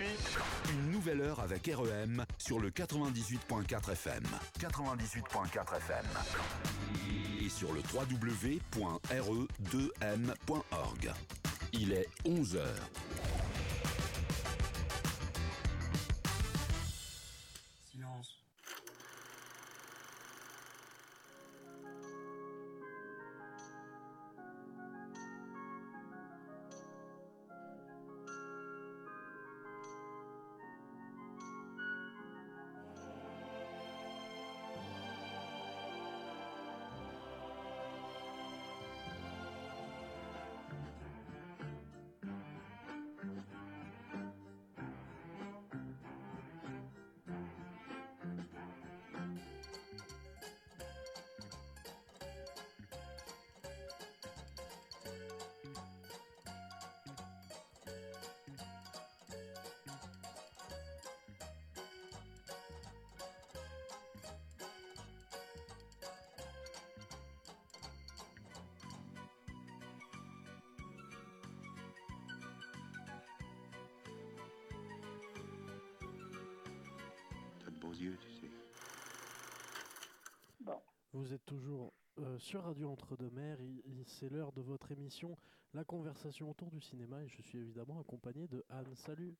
Une nouvelle heure avec REM sur le 98.4 FM. 98.4 FM. Et sur le www.re2m.org. Il est 11h. Silence. Sur Radio Entre-deux-Mers. C'est l'heure de votre émission La conversation autour du cinéma et je suis évidemment accompagné de Anne. Salut,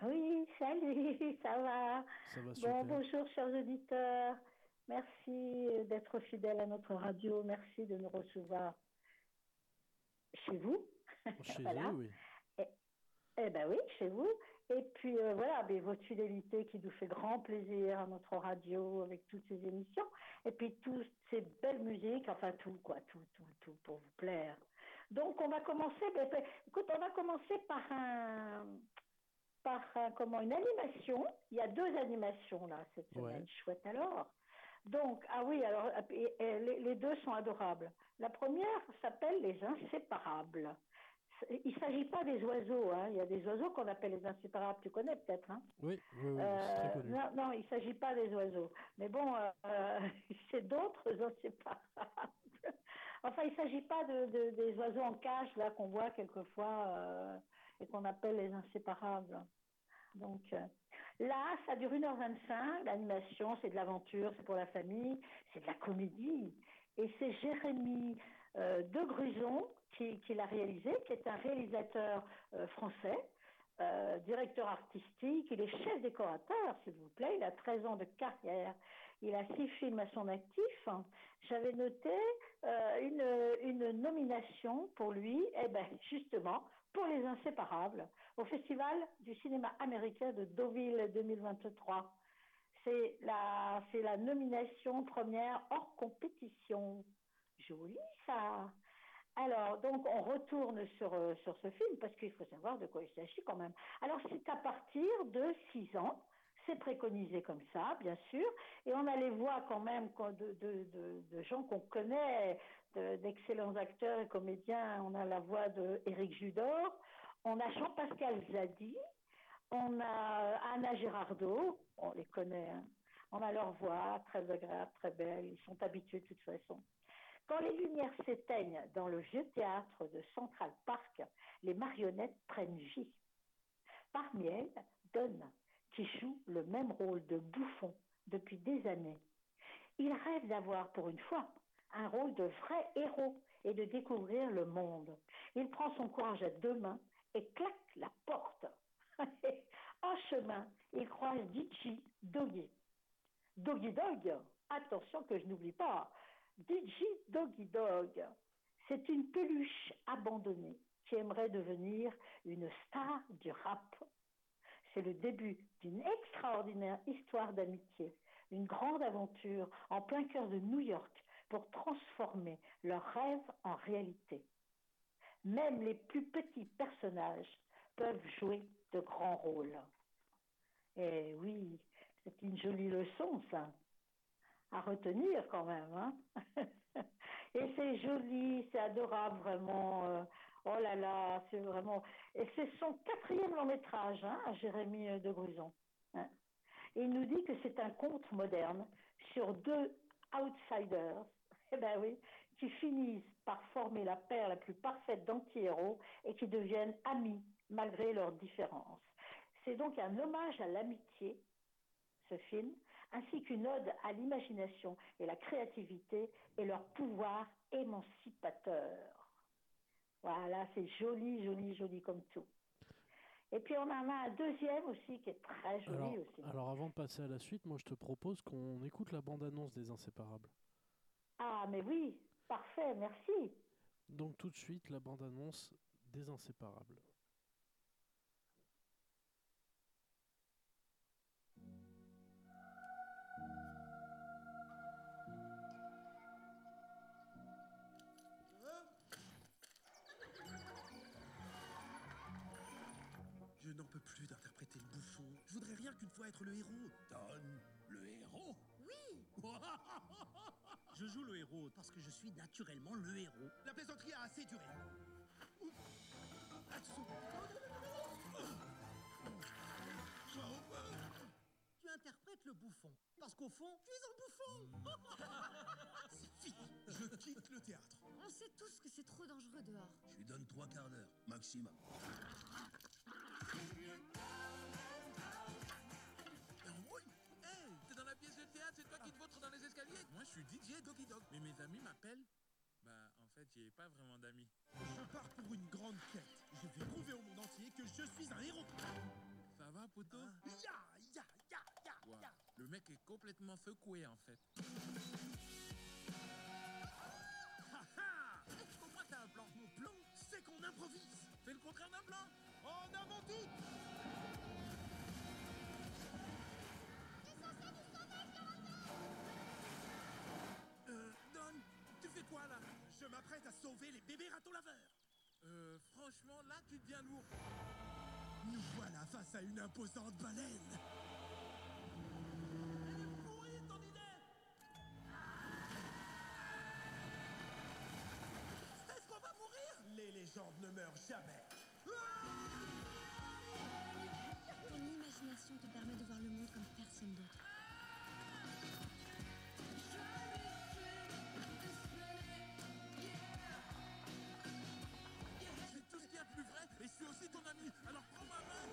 oui, salut, ça va? Ça va super. Bon, bonjour chers auditeurs. Merci d'être fidèles à notre radio. Merci de nous recevoir chez vous. Chez Voilà. vous, oui. Eh ben oui, chez vous. Et puis euh, voilà, ben, votre fidélité qui nous fait grand plaisir à notre radio avec toutes ces émissions. Et puis toutes ces belles musiques, enfin tout quoi, tout, tout, tout pour vous plaire. Donc on va commencer, ben, ben, écoute, on va commencer par un, par un- comment, une animation. Il y a deux animations là cette semaine. Ouais. Chouette alors. Donc, ah oui, alors et- et les, les deux sont adorables. La première s'appelle Les Inséparables. Il ne s'agit pas des oiseaux, hein. il y a des oiseaux qu'on appelle les inséparables, tu connais peut-être. Hein Oui, oui, oui, Euh, c'est très connu. non, non, il ne s'agit pas des oiseaux. Mais bon, euh, c'est d'autres inséparables. enfin, il ne s'agit pas de, de- des oiseaux en cage là qu'on voit quelquefois euh, et qu'on appelle les inséparables. Donc là, ça dure 1h25, l'animation, c'est de l'aventure, c'est pour la famille, c'est de la comédie. Et c'est Jérémy De Gruson qui, l'a réalisé, qui est un réalisateur euh, français, euh, directeur artistique, il est chef décorateur, s'il vous plaît, il a 13 ans de carrière, il a six films à son actif. J'avais noté euh, une, nomination pour lui, eh ben justement, pour Les Inséparables, au Festival du cinéma américain de Deauville 2023. C'est la, c'est la nomination première hors compétition. Joli ça. Alors, donc, on retourne sur, euh, sur ce film parce qu'il faut savoir de quoi il s'agit quand même. Alors, c'est à partir de 6 ans. C'est préconisé comme ça, bien sûr. Et on a les voix quand même de, de, de, gens qu'on connaît, de- d'excellents acteurs et comédiens. On a la voix de Éric Judor. On a Jean-Pascal Zadi. On a Anna Girardot. On les connaît. hein. On a leur voix, très agréable, très belle. Ils sont habitués de toute façon. Quand les lumières s'éteignent dans le vieux théâtre de Central Park, les marionnettes prennent vie. Parmi elles, Don, qui joue le même rôle de bouffon depuis des années. Il rêve d'avoir pour une fois un rôle de vrai héros et de découvrir le monde. Il prend son courage à deux mains et claque la porte. en chemin, il croise Digi Doggy. Doggy Dog, attention que je n'oublie pas, Digi Doggy Dog, c'est une peluche abandonnée qui aimerait devenir une star du rap. C'est le début d'une extraordinaire histoire d'amitié, une grande aventure en plein cœur de New York pour transformer leurs rêves en réalité. Même les plus petits personnages peuvent jouer de grands rôles. Et oui, c'est une jolie leçon, ça, à retenir quand même. Hein Et c'est joli, c'est adorable, vraiment. euh, Oh là là, c'est vraiment. Et c'est son quatrième long métrage, hein, à Jérémy euh, de Gruson. hein. Il nous dit que c'est un conte moderne sur deux outsiders, eh ben oui, qui finissent par former la paire la plus parfaite d'anti-héros et qui deviennent amis malgré leurs différences. C'est donc un hommage à l'amitié, ce film, ainsi qu'une ode à l'imagination et la créativité et leur pouvoir émancipateur. Voilà, c'est joli, joli, joli comme tout. Et puis on en a un deuxième aussi qui est très joli Alors, aussi. alors avant de passer à la suite, moi je te propose qu'on écoute la bande-annonce des Inséparables. Ah, mais oui, parfait, merci. Donc tout de suite, la bande-annonce des Inséparables. Être le héros. Don, le héros Oui Je joue le héros parce que je suis naturellement le héros. La plaisanterie a assez duré. Tu interprètes le bouffon parce qu'au fond, tu es un bouffon Je quitte le théâtre. On sait tous que c'est trop dangereux dehors. Je lui donne trois quarts d'heure, maximum. Dans les escaliers Moi, je suis DJ Doggy Dog. Mais mes amis m'appellent Bah, en fait, j'ai pas vraiment d'amis. Je pars pour une grande quête. Je vais prouver au monde entier que je suis un héros. Ça va, poteau? Ya, ya, ya, ya, Wow. ya. Le mec est complètement secoué, en fait. Comprends que t'as un plan? Mon plan, c'est qu'on improvise. Fais le contraire d'un plan En avant tout quoi, là? Je m'apprête à sauver les bébés ratons laveurs. Euh, franchement, là, tu deviens lourd. Nous voilà face à une imposante baleine. Elle est pourrie, ton idée Est-ce qu'on va mourir? Les légendes ne meurent jamais. Ton imagination te permet de voir le monde comme personne d'autre. Suis aussi ton ami. Alors prends ma main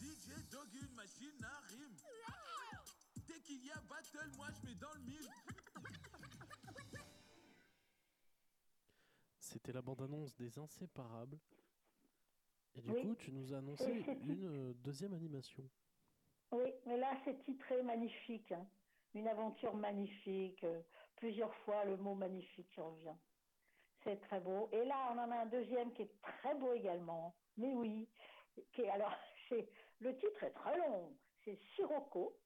DJ Doggy, une machine à rime. Dès qu'il y a battle, moi je mets dans le mille. C'était la bande-annonce des Inséparables. Et du Oui. coup, tu nous as annoncé une euh, deuxième animation. Oui, mais là, c'est titré magnifique. hein. Une aventure magnifique. euh, plusieurs fois, le mot magnifique qui revient. C'est très beau. Et là, on en a un deuxième qui est très beau également. Mais oui. Qui est, alors, c'est, le titre est très long. C'est Sirocco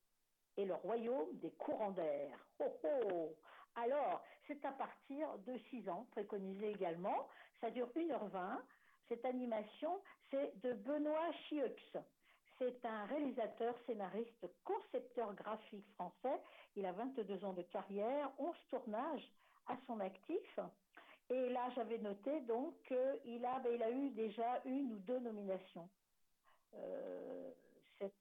et le royaume des courants d'air. Oh, oh. Alors, c'est à partir de 6 ans, préconisé également. Ça dure 1h20. Cette animation, c'est de Benoît Chieux. C'est un réalisateur, scénariste, concepteur graphique français. Il a 22 ans de carrière, 11 tournages à son actif. Et là, j'avais noté donc qu'il a, ben, il a eu déjà une ou deux nominations, euh,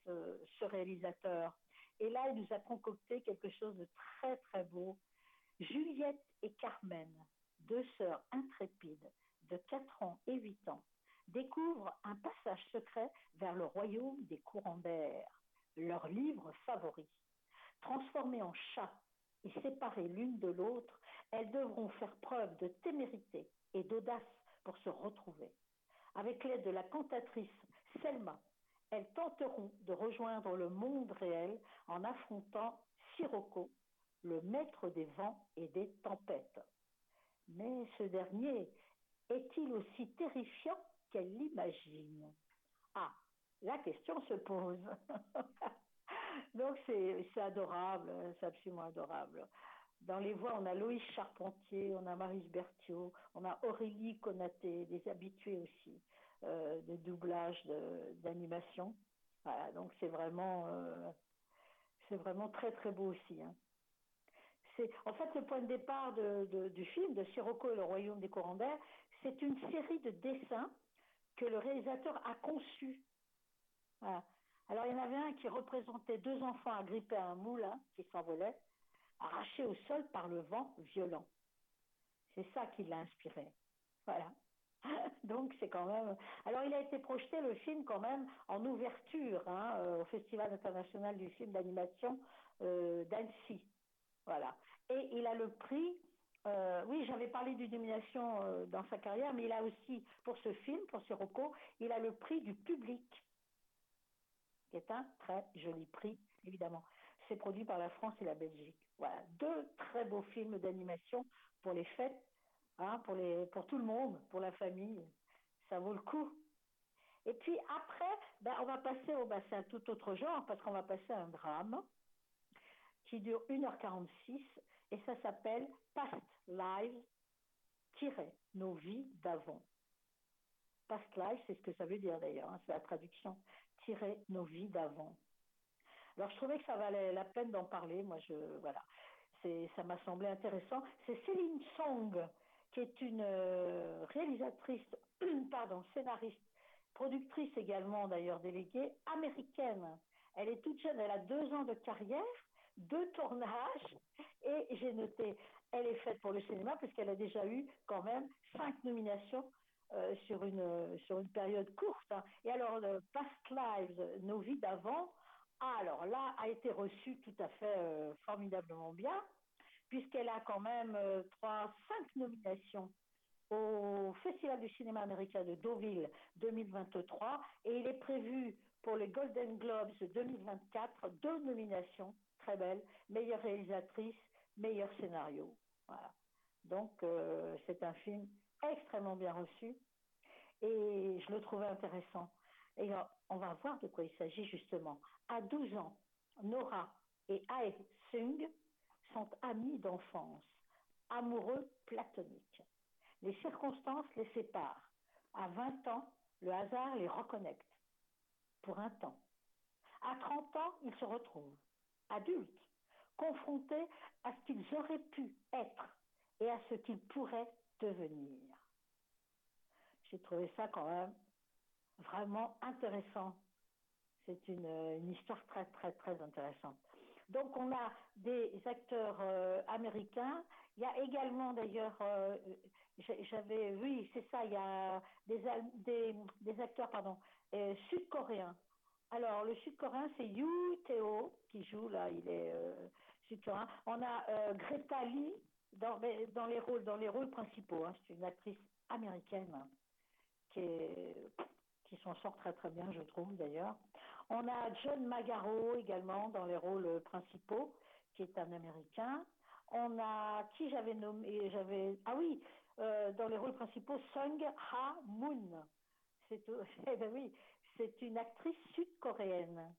euh, ce réalisateur. Et là, il nous a concocté quelque chose de très, très beau. Juliette et Carmen, deux sœurs intrépides de 4 ans et 8 ans, découvrent un passage secret vers le royaume des courants d'air, leur livre favori. Transformées en chats et séparées l'une de l'autre, elles devront faire preuve de témérité et d'audace pour se retrouver. Avec l'aide de la cantatrice Selma, elles tenteront de rejoindre le monde réel en affrontant Sirocco, le maître des vents et des tempêtes. Mais ce dernier est-il aussi terrifiant qu'elle l'imagine? Ah, la question se pose. Donc c'est adorable, c'est absolument adorable. Dans les voix, on a Loïs Charpentier, on a Marise Berthiaud, on a Aurélie Conaté, des habitués aussi euh, de doublage, d'animation. Voilà, donc c'est vraiment, euh, vraiment très très beau aussi. hein. En fait le point de départ du film de Sirocco et le royaume des courants d'air, c'est une série de dessins que le réalisateur a conçus. Alors il y en avait un qui représentait deux enfants agrippés à un moulin qui s'envolait, arrachés au sol par le vent violent. C'est ça qui l'a inspiré. Voilà. Donc c'est quand même. Alors il a été projeté le film quand même en ouverture hein, euh, au Festival international du film d'animation euh, d'Annecy. Voilà. Et il a le prix. euh, oui, j'avais parlé d'une nomination dans sa carrière, mais il a aussi pour ce film, pour Sirocco, il a le prix du public, qui est un très joli prix, évidemment. C'est produit par la France et la Belgique. Voilà, deux très beaux films d'animation pour les fêtes hein, pour, les, pour tout le monde, pour la famille. Ça vaut le coup. Et puis après, ben, on va passer au, ben, un tout autre genre, parce qu'on va passer à un drame qui dure 1h46 et ça s'appelle Past Lives, nos vies d'avant. Past Lives, c'est ce que ça veut dire d'ailleurs, hein, c'est la traduction, tirer nos vies d'avant. Alors je trouvais que ça valait la peine d'en parler, moi je, voilà, ça m'a semblé intéressant. C'est Céline Song qui est une euh, réalisatrice, pardon, scénariste, productrice également d'ailleurs déléguée, américaine. Elle est toute jeune, elle a deux ans de carrière, deux tournages, et j'ai noté, elle est faite pour le cinéma puisqu'elle a déjà eu quand même cinq nominations euh, sur, une, sur une période courte. hein. Et alors, le Past Lives, nos vies d'avant, alors là, a été reçue tout à fait euh, formidablement bien puisqu'elle a quand même euh, trois, cinq nominations au Festival du cinéma américain de Deauville 2023 et il est prévu pour les Golden Globes 2024 deux nominations très belles, meilleure réalisatrice, meilleur scénario. Voilà. Donc euh, c'est un film extrêmement bien reçu et je le trouvais intéressant. Et on va voir de quoi il s'agit justement. À 12 ans, Nora et Ae Sung sont amis d'enfance, amoureux platoniques. Les circonstances les séparent. À 20 ans, le hasard les reconnecte. Pour un temps. À 30 ans, ils se retrouvent, adultes, confrontés à ce qu'ils auraient pu être et à ce qu'ils pourraient devenir. J'ai trouvé ça quand même vraiment intéressant. C'est une, une histoire très, très, très intéressante. Donc on a des acteurs euh, américains. Il y a également d'ailleurs, euh, j'avais, oui, c'est ça, il y a des, des, acteurs, pardon, euh, sud-coréens. Alors le sud-coréen c'est Yoo Tae-ho qui joue là, il est euh, sud-coréen. On a euh, Greta Lee dans, dans les rôles, dans les rôles principaux. Hein. C'est une actrice américaine hein, qui est qui s'en sort très très bien, je trouve d'ailleurs. On a John Magaro également dans les rôles principaux, qui est un Américain. On a qui j'avais nommé, ah oui, euh, dans les rôles principaux, Sung Ha Moon. C'est eh ben oui, c'est une actrice sud-coréenne.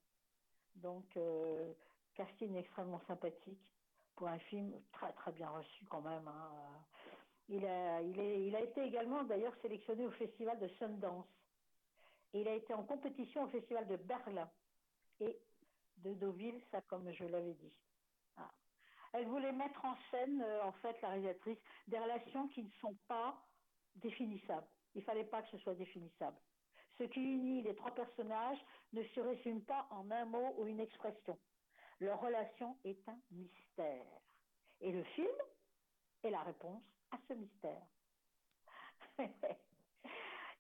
Donc euh, casting extrêmement sympathique pour un film très très bien reçu quand même. Hein. Il a, il, est, il a été également d'ailleurs sélectionné au festival de Sundance. Il a été en compétition au Festival de Berlin et de Deauville, ça comme je l'avais dit. Ah. Elle voulait mettre en scène, euh, en fait, la réalisatrice, des relations qui ne sont pas définissables. Il fallait pas que ce soit définissable. Ce qui unit les trois personnages ne se résume pas en un mot ou une expression. Leur relation est un mystère. Et le film est la réponse à ce mystère.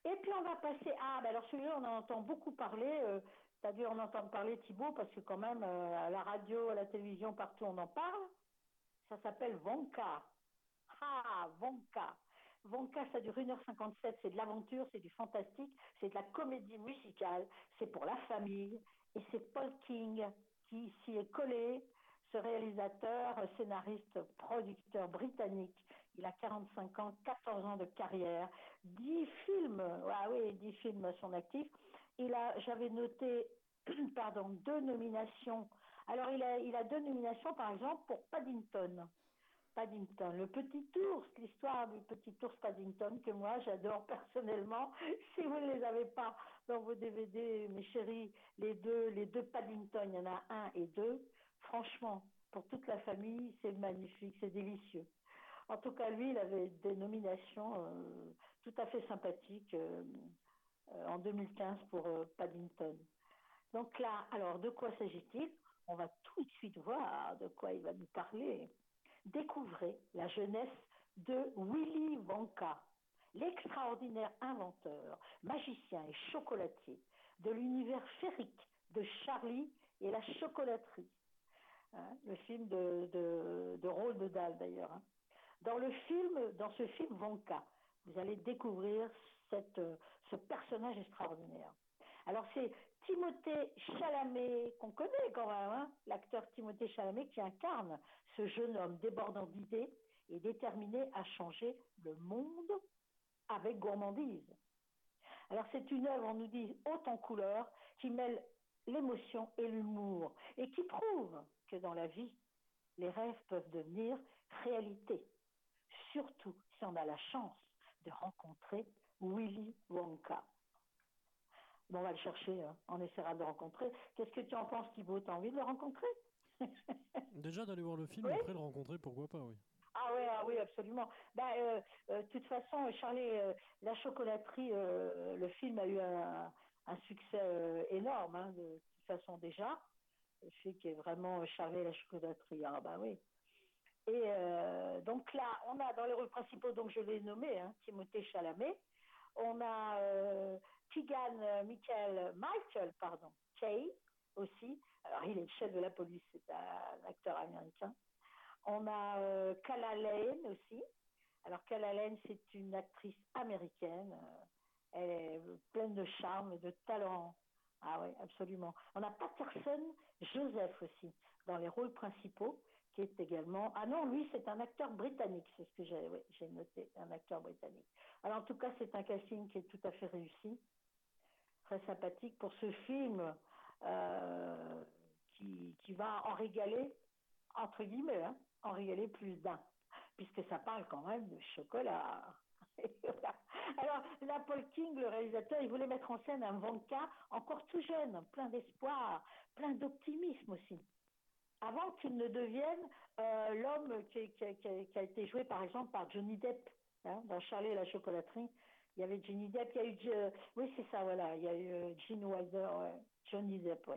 Et puis on va passer à, ben alors celui-là on en entend beaucoup parler, euh, t'as dû en entendre parler Thibault parce que quand même euh, à la radio, à la télévision, partout on en parle. Ça s'appelle Vonka. Ah, Vonka. Vonka, ça dure 1h57, c'est de l'aventure, c'est du fantastique, c'est de la comédie musicale, c'est pour la famille. Et c'est Paul King qui s'y est collé, ce réalisateur, scénariste, producteur britannique. Il a 45 ans, 14 ans de carrière, 10 films, ah oui, 10 films à son actif. Il a, j'avais noté, pardon, deux nominations. Alors il a, il a deux nominations, par exemple, pour Paddington. Paddington, le petit ours, l'histoire du petit ours Paddington que moi j'adore personnellement. Si vous ne les avez pas dans vos DVD, mes chéris, les deux, les deux Paddington, il y en a un et deux. Franchement, pour toute la famille, c'est magnifique, c'est délicieux. En tout cas, lui, il avait des nominations euh, tout à fait sympathiques euh, euh, en 2015 pour euh, Paddington. Donc là, alors de quoi s'agit-il? On va tout de suite voir de quoi il va nous parler. Découvrez la jeunesse de Willy Wonka. l'extraordinaire inventeur, magicien et chocolatier de l'univers féerique de Charlie et la chocolaterie. Hein, le film de, de, de Roald Dahl d'ailleurs. hein. Dans le film, dans ce film Wonka, vous allez découvrir euh, ce personnage extraordinaire. Alors c'est Timothée Chalamet, qu'on connaît quand même, hein, l'acteur Timothée Chalamet qui incarne ce jeune homme débordant d'idées et déterminé à changer le monde avec gourmandise. Alors c'est une œuvre, on nous dit, haute en couleurs, qui mêle l'émotion et l'humour, et qui prouve que dans la vie, les rêves peuvent devenir réalité. Surtout si on a la chance de rencontrer Willy Wonka. Bon, on va le chercher, hein. on essaiera de le rencontrer. Qu'est-ce que tu en penses, Thibaut? T'as envie de le rencontrer? Déjà d'aller voir le film, Oui. après le rencontrer, pourquoi pas, oui. Ah oui, ah oui, absolument. Euh, euh, de toute façon, Charlie, euh, la chocolaterie, le film a eu un, un succès énorme, hein, de, toute façon déjà. Le film qui est vraiment Charlie la chocolaterie. Ah bah oui. Et euh, donc là, on a dans les rôles principaux, donc je l'ai nommé, hein, Timothée Chalamet. On a euh, euh, Michael, Michael, pardon, Kay aussi. Alors il est le chef de la police, c'est un acteur américain. On a euh, Kala Lane aussi. Alors Kala Lane, c'est une actrice américaine. elle est pleine de charme et de talent. Ah oui, absolument. On a Patterson Joseph aussi dans les rôles principaux, qui est également. Ah non, lui, c'est un acteur britannique, c'est ce que j'ai noté, un acteur britannique. Alors en tout cas, c'est un casting qui est tout à fait réussi, très sympathique pour ce film euh, qui, qui va en régaler, entre guillemets, hein, en régaler plus d'un, puisque ça parle quand même de chocolat. Alors, là, Paul King, le réalisateur, il voulait mettre en scène un Wonka encore tout jeune, plein d'espoir, plein d'optimisme aussi. Avant qu'il ne devienne euh, l'homme qui, a été joué, par exemple, par Johnny Depp, hein, dans Charlie et la chocolaterie. Il y avait Johnny Depp, il y a eu... euh, oui, c'est ça, voilà. Il y a eu euh, Gene Wilder. Johnny Depp,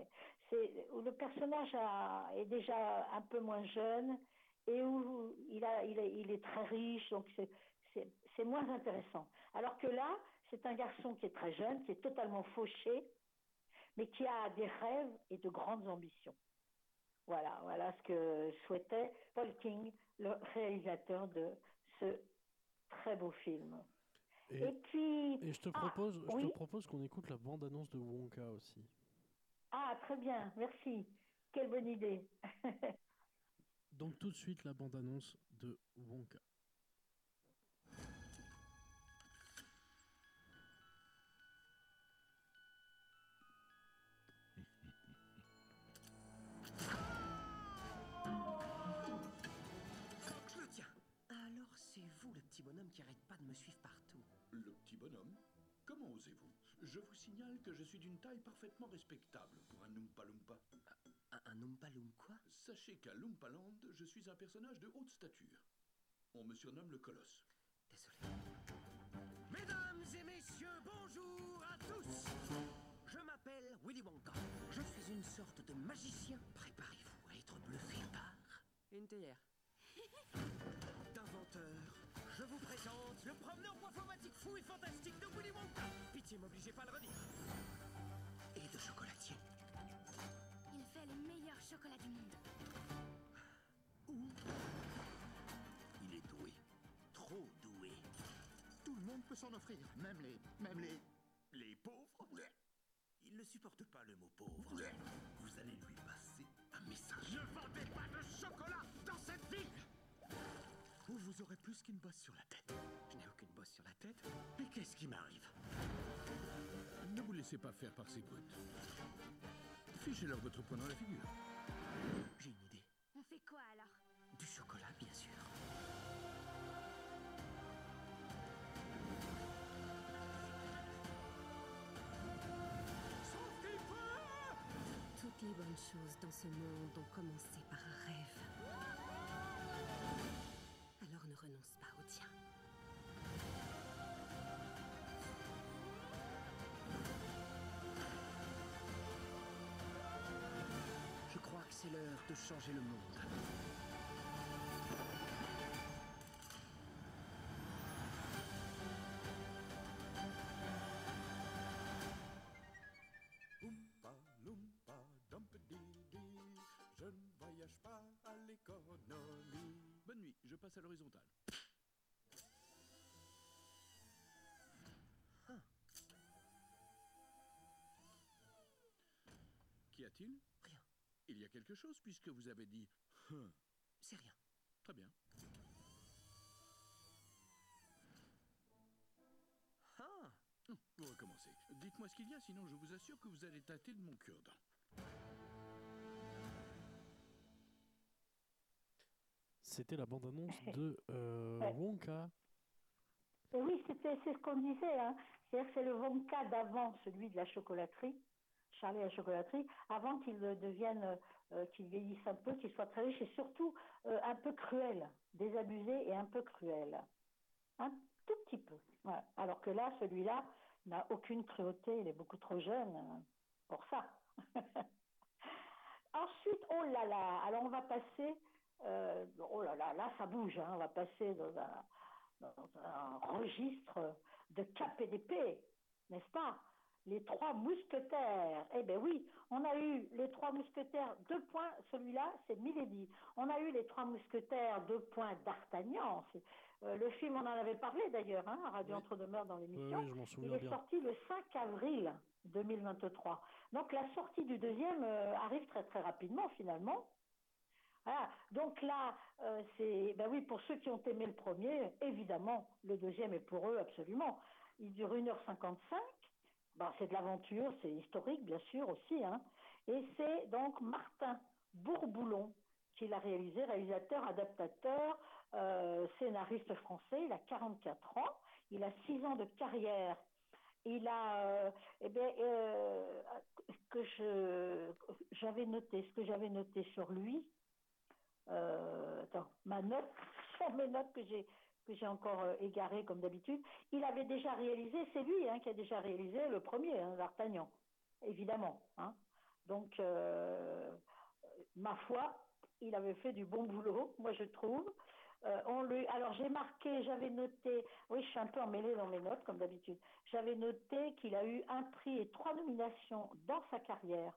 où le personnage a- est déjà un peu moins jeune et où il, est, très riche, donc c'est moins intéressant. Alors que là, c'est un garçon qui est très jeune, qui est totalement fauché, mais qui a des rêves et de grandes ambitions. Voilà, voilà ce que souhaitait Paul King, le réalisateur de ce très beau film. Et, Et puis, et je te ah, propose, je oui. te propose qu'on écoute la bande-annonce de Wonka aussi. ah très bien, merci. Quelle bonne idée. Donc tout de suite la bande-annonce de Wonka. Petit bonhomme qui arrête pas de me suivre partout. Le petit bonhomme Comment osez-vous? Je vous signale que je suis d'une taille parfaitement respectable pour un Oompa Loompa. Un, un Oompa Loom quoi? Sachez qu'à Loompaland, je suis un personnage de haute stature. On me surnomme le Colosse. Désolé. Mesdames et messieurs, bonjour à tous. Je m'appelle Willy Wonka. Je suis une sorte de magicien. Préparez-vous à être bluffé par une théière. D'inventeur, je vous présente le promeneur morphomatique fou et fantastique de Willy Wonka. Pitié, m'obligez pas à le redire. Et de chocolatier. Il fait les meilleurs chocolats du monde. Il est doué. Trop doué. Tout le monde peut s'en offrir, même les... même les... les pauvres. Il ne supporte pas le mot pauvre. Vous allez lui passer un message. Ne vendez pas de chocolat dans cette ville Ou vous aurez plus qu'une bosse sur la tête. Je n'ai aucune bosse sur la tête. Mais qu'est-ce qui m'arrive? Ne vous laissez pas faire par ces brutes. Fichez-leur votre poing dans la figure. J'ai une idée. On fait quoi alors? Du chocolat, bien sûr. Toutes les bonnes choses dans ce monde ont commencé par un rêve. Je crois que c'est l'heure de changer le monde. Je ne voyage pas à l'économie. Bonne nuit, je passe à l'horizontale. A-t-il? Rien. Il y a quelque chose puisque vous avez dit Hum. C'est rien. Très bien. Ah Hum, Vous recommencez. Dites-moi ce qu'il y a, sinon je vous assure que vous allez tâter de mon cure-dent. C'était la bande-annonce de euh, Ouais. Wonka. Oui, c'était c'est ce qu'on disait. Hein. C'est-à-dire que c'est le Wonka d'avant, celui de la chocolaterie, Charlie à la chocolaterie, avant qu'il ne devienne, euh, qu'il vieillisse un peu, qu'il soit très riche et surtout euh, un peu cruel, désabusé et un peu cruel. Un tout petit peu. Alors que là, celui-là n'a aucune cruauté, il est beaucoup trop jeune euh, pour ça. Ensuite, oh là là, alors on va passer, euh, oh là là, là ça bouge, hein, on va passer dans un, dans un registre de cap et d'épée, n'est-ce pas? Les trois mousquetaires. Eh bien oui, on a eu les trois mousquetaires, deux points, celui-là, c'est Milady. On a eu les trois mousquetaires, deux points d'Artagnan. Euh, le film, on en avait parlé d'ailleurs, hein, à Radio Oui. Entre-deux-Mers dans l'émission. oui, Il est bien. sorti le 5 avril 2023. Donc la sortie du deuxième euh, arrive très très rapidement finalement. Voilà. Donc là, euh, c'est ben oui pour ceux qui ont aimé le premier, évidemment le deuxième est pour eux absolument. Il dure 1h55. Bon, c'est de l'aventure, c'est historique bien sûr aussi, hein. Et c'est donc Martin Bourboulon qui l'a réalisé, réalisateur, adaptateur, euh, scénariste français. Il a 44 ans, il a 6 ans de carrière. Il a, euh, eh bien, euh, que je, j'avais noté, ce que j'avais noté sur lui. Attends, ma note, sur mes notes que j'ai que j'ai encore euh, égarées comme d'habitude. Il avait déjà réalisé, c'est lui hein, qui a déjà réalisé le premier, hein, D'Artagnan, évidemment. hein. Donc, euh, ma foi, il avait fait du bon boulot, moi je trouve. Euh, alors j'ai marqué, j'avais noté, oui, je suis un peu emmêlée dans mes notes comme d'habitude. J'avais noté qu'il a eu un prix et trois nominations dans sa carrière.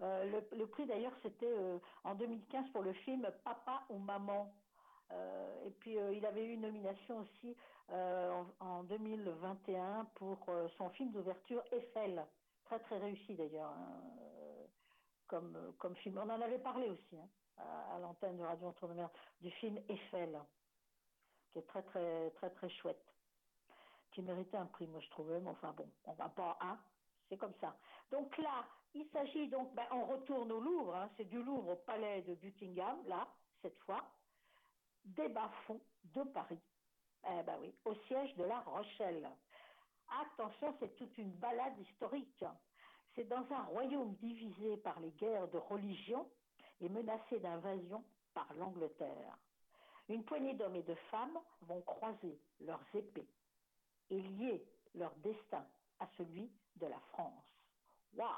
Le, prix d'ailleurs c'était en 2015 pour le film Papa ou Maman. Euh, et puis euh, il avait eu une nomination aussi euh, en, en 2021 pour son film d'ouverture Eiffel, très très réussi d'ailleurs hein, comme comme film. On en avait parlé aussi hein, à, l'antenne de Radio Entre-deux-Mers du film Eiffel, qui est très très très très chouette, qui méritait un prix moi je trouvais. Mais enfin bon, on va pas un, c'est comme ça. Donc là, il s'agit donc, ben, on retourne au Louvre, hein, c'est du Louvre au palais de Buckingham, là, cette fois, des bas-fonds de Paris. Eh ben au siège de la Rochelle. Attention, c'est toute une balade historique. C'est dans un royaume divisé par les guerres de religion et menacé d'invasion par l'Angleterre. Une poignée d'hommes et de femmes vont croiser leurs épées et lier leur destin à celui de la France. Waouh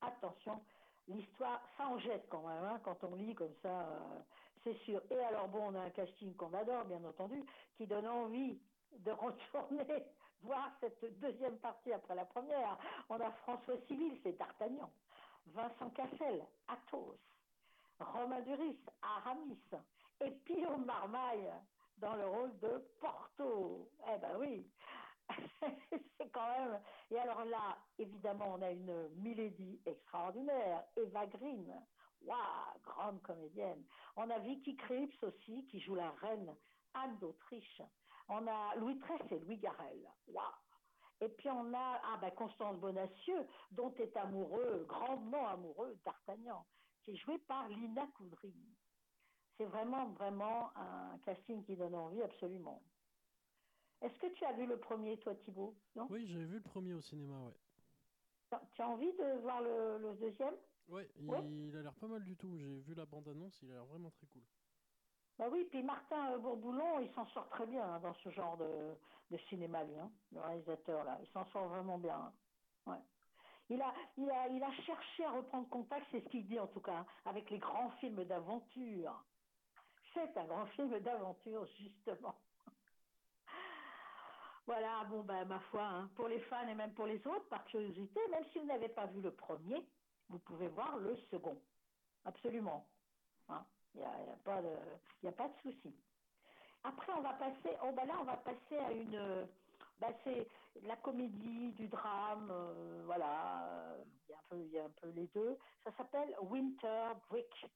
Attention, l'histoire, ça en jette quand même, hein, quand on lit comme ça, euh, c'est sûr. Et alors bon, on a un casting qu'on adore, bien entendu, qui donne envie de retourner voir cette deuxième partie après la première. On a François Civil, c'est D'Artagnan. Vincent Cassel, Athos. Romain Duris, Aramis. Et Pio Marmaille dans le rôle de Porto. Eh ben oui, c'est quand même. Et alors là, évidemment, on a une Milady extraordinaire, Eva Green. Waouh, grande comédienne. On a Vicky Krieps aussi, qui joue la reine Anne d'Autriche. On a Louis XIII et Louis Garrel. Waouh. Et puis on a ah ben Constance Bonacieux, dont est amoureux, grandement amoureux, d'Artagnan, qui est joué par Lina Coudry. C'est vraiment, vraiment un casting qui donne envie, absolument. Est-ce que tu as vu le premier, toi, Thibault Non? Oui, j'ai vu le premier au cinéma, ouais. Tu as envie de voir le, le deuxième? Ouais, il, Ouais. il a l'air pas mal du tout. J'ai vu la bande-annonce, il a l'air vraiment très cool. Bah oui, puis Martin Bourboulon, il s'en sort très bien hein, dans ce genre de, de cinéma, lui, hein, le réalisateur, là. Il s'en sort vraiment bien. hein. Ouais. Il a, il, a, il a cherché à reprendre contact, c'est ce qu'il dit en tout cas, avec les grands films d'aventure. C'est un grand film d'aventure, justement. Voilà, bon, ben, ma foi, pour les fans et même pour les autres, par curiosité, même si vous n'avez pas vu le premier, vous pouvez voir le second. Absolument. Hein. Il n'y a, pas de, souci. Après, on va passer, oh ben là, on va passer à une, bah, c'est la comédie, du drame, euh, voilà, il y a un peu, il y a un peu les deux. Ça s'appelle Winter Break.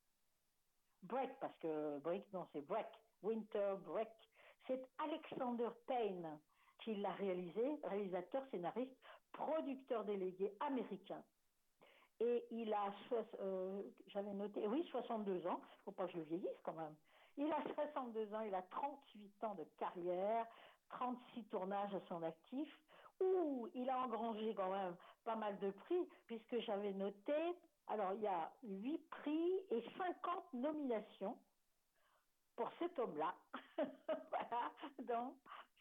Break, parce que Break, non, c'est Break. Winter Break. C'est Alexander Payne qui l'a réalisé, réalisateur, scénariste, producteur délégué américain. Et il a, euh, j'avais noté, oui, 62 ans, faut pas que je vieillisse quand même. Il a 62 ans, il a 38 ans de carrière, 36 tournages à son actif. Ouh, il a engrangé quand même pas mal de prix, puisque j'avais noté, alors il y a 8 prix et 50 nominations pour cet homme-là. voilà, donc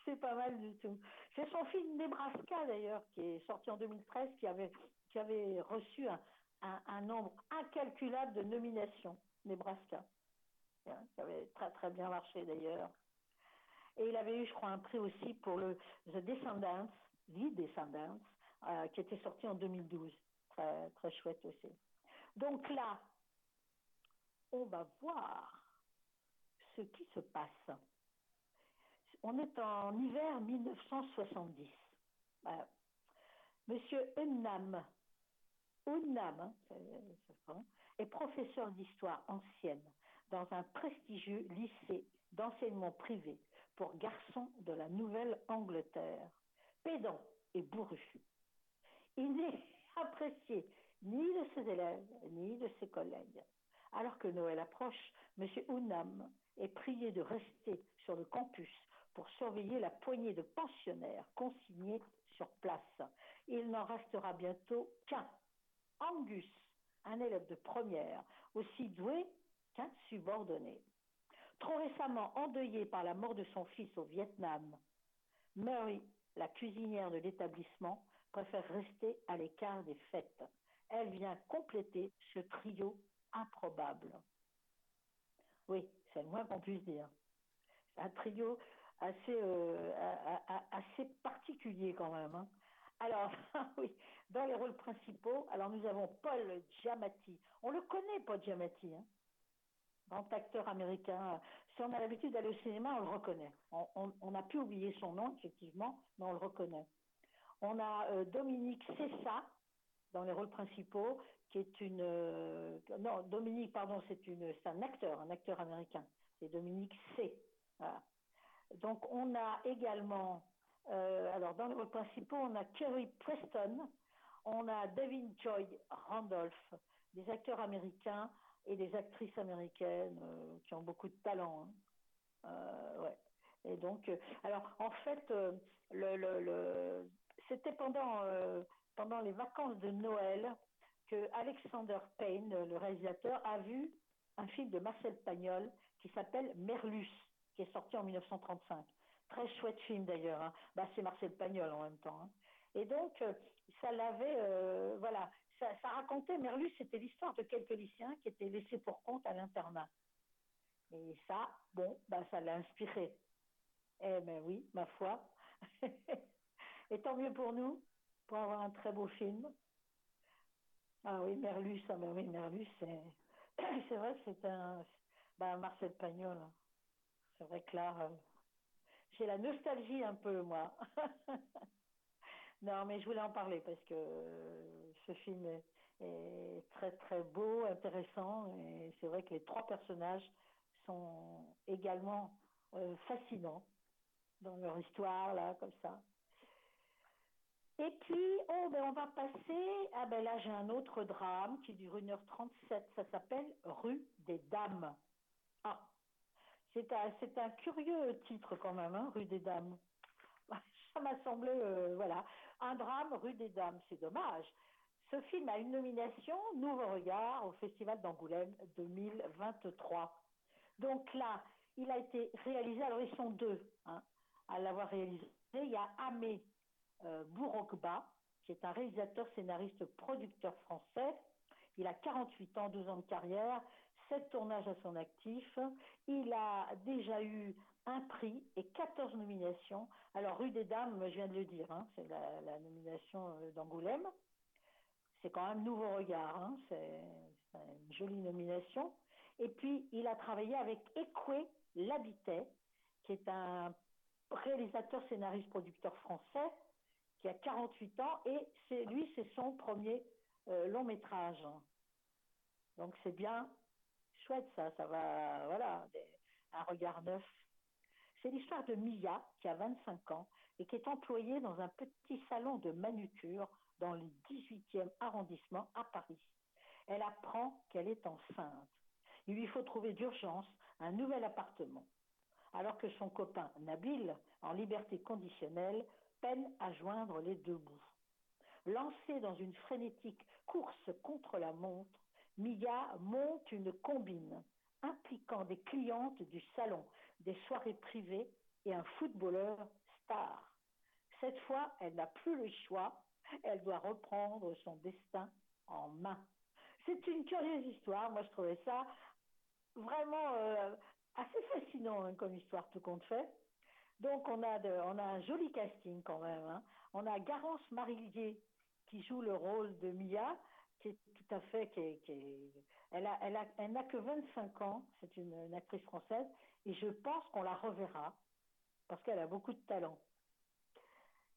c'est pas mal du tout. C'est son film Nebraska d'ailleurs, qui est sorti en 2013, qui avait, qui avait reçu un, nombre incalculable de nominations. Nebraska. Hein, Qui avait très très bien marché d'ailleurs. Et il avait eu, je crois, un prix aussi pour le The Descendants, The Descendants, euh, qui était sorti en 2012. Très, très chouette aussi. Donc là, on va voir ce qui se passe. On est en hiver 1970. Voilà. Monsieur Unnam, Ça, hein, est professeur d'histoire ancienne dans un prestigieux lycée d'enseignement privé pour garçons de la Nouvelle-Angleterre. Pédant et bourru. Il n'est apprécié ni de ses élèves ni de ses collègues. Alors que Noël approche, M. Unam est prié de rester sur le campus pour surveiller la poignée de pensionnaires consignés sur place. Il n'en restera bientôt qu'un, Angus, un élève de première, aussi doué qu'un subordonné. Trop récemment endeuillé par la mort de son fils au Vietnam, Mary, la cuisinière de l'établissement, préfère rester à l'écart des fêtes. Elle vient compléter ce trio improbable. Oui, c'est le moins qu'on puisse dire. Un trio assez, euh, particulier quand même. hein. Alors, oui, dans les rôles principaux, alors nous avons Paul Giamatti. On le connaît, Paul Giamatti. Hein grand acteur américain. Si on a l'habitude d'aller au cinéma, on le reconnaît. On, on- on a pu oublier son nom, effectivement, mais on le reconnaît. On a euh, Dominique Cessa dans les rôles principaux, qui est une... euh, non, Dominique, pardon, c'est un acteur, un acteur américain. C'est Dominique C. Donc on a également, euh, alors dans les rôles principaux, on a Kerry Preston, on a David Joy Randolph, des acteurs américains et des actrices américaines euh, qui ont beaucoup de talent. hein. Euh, ouais. Et donc, alors en fait, c'était pendant, pendant les vacances de Noël que Alexander Payne, le réalisateur, a vu un film de Marcel Pagnol qui s'appelle Merlus, qui est sorti en 1935. Très chouette film d'ailleurs. hein. Bah, c'est Marcel Pagnol en même temps. hein. Et donc, euh, ça l'avait, euh, voilà, ça, ça racontait, Merlus, c'était l'histoire de quelques lycéens qui étaient laissés pour compte à l'internat. Et ça, bon, bah, ça l'a inspiré. Eh ben oui, ma foi. Et tant mieux pour nous, pour avoir un très beau film. Ah oui, Merlus, ah ben oui, Merlus, c'est, c'est vrai c'est un, bah, Marcel Pagnol. hein. C'est vrai que là, euh, j'ai la nostalgie un peu, moi. non, mais je voulais en parler parce que euh, ce film est, très très beau, intéressant, et c'est vrai que les trois personnages sont également euh, fascinants dans leur histoire, là, comme ça. Et puis, oh, ben, on va passer. Ah, ben là, j'ai un autre drame qui dure 1h37. Ça s'appelle Rue des Dames. Ah, c'est un, curieux titre quand même, hein, Rue des Dames. Ça m'a semblé, euh, voilà, un drame Rue des Dames. C'est dommage. Ce film a une nomination, Nouveau Regard, au Festival d'Angoulême 2023. Donc là, il a été réalisé, alors ils sont deux hein, à l'avoir réalisé. Il y a Amé euh, Bourokba, qui est un réalisateur, scénariste, producteur français. Il a 48 ans, 12 ans de carrière, 7 tournages à son actif. Il a déjà eu un prix et 14 nominations. Alors, Rue des Dames, je viens de le dire, hein, c'est la, nomination euh, d'Angoulême. C'est quand même Nouveau Regard, hein, c'est c'est une jolie nomination. Et puis, il a travaillé avec Ekwe Labitet, qui est un réalisateur, scénariste, producteur français, qui a 48 ans, et c'est lui, c'est son premier euh, long métrage. Donc c'est bien, chouette ça, ça va, voilà, un regard neuf. C'est l'histoire de Mia, qui a 25 ans, et qui est employée dans un petit salon de manucure dans le 18e arrondissement à Paris. Elle apprend qu'elle est enceinte. Il lui faut trouver d'urgence un nouvel appartement alors que son copain Nabil, en liberté conditionnelle, peine à joindre les deux bouts. Lancée dans une frénétique course contre la montre, Mia monte une combine impliquant des clientes du salon, des soirées privées et un footballeur star. Cette fois, elle n'a plus le choix, elle doit reprendre son destin en main. C'est une curieuse histoire, moi je trouvais ça vraiment euh, assez fascinant hein, comme histoire tout compte fait. Donc on a, un joli casting quand même. hein. On a Garance Marillier qui joue le rôle de Mia, tout à fait, elle a, elle a, elle n'a que 25 ans, c'est une, actrice française, et je pense qu'on la reverra parce qu'elle a beaucoup de talent.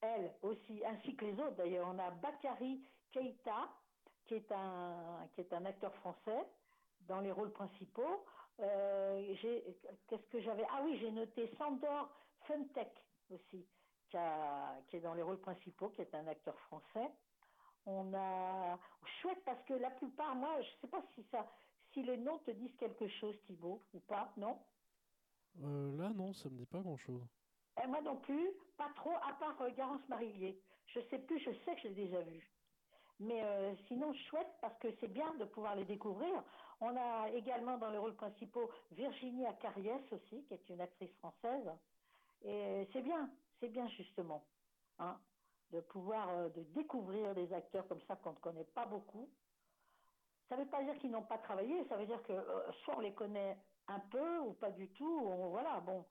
Elle aussi, ainsi que les autres d'ailleurs. On a Bakary Keita, qui est un, qui est un acteur français dans les rôles principaux. Euh, Qu'est-ce que j'avais? Ah oui, j'ai noté Sandor Funtek aussi, qui est dans les rôles principaux, qui est un acteur français. On a chouette parce que la plupart, moi, je sais pas si ça, si les noms te disent quelque chose, Thibaut, ou pas, non? Euh, là, non, ça me dit pas grand-chose. Et moi non plus, pas trop, à part euh, Garance Marillier. Je sais plus, je sais que je l'ai déjà vu. Mais euh, sinon, chouette, parce que c'est bien de pouvoir les découvrir. On a également dans les rôles principaux Virginie Acariès aussi, qui est une actrice française. Et c'est bien, c'est bien justement, hein, de pouvoir euh, de découvrir des acteurs comme ça qu'on ne connaît pas beaucoup. Ça ne veut pas dire qu'ils n'ont pas travaillé, ça veut dire que euh, soit on les connaît un peu ou pas du tout. ou voilà, bon,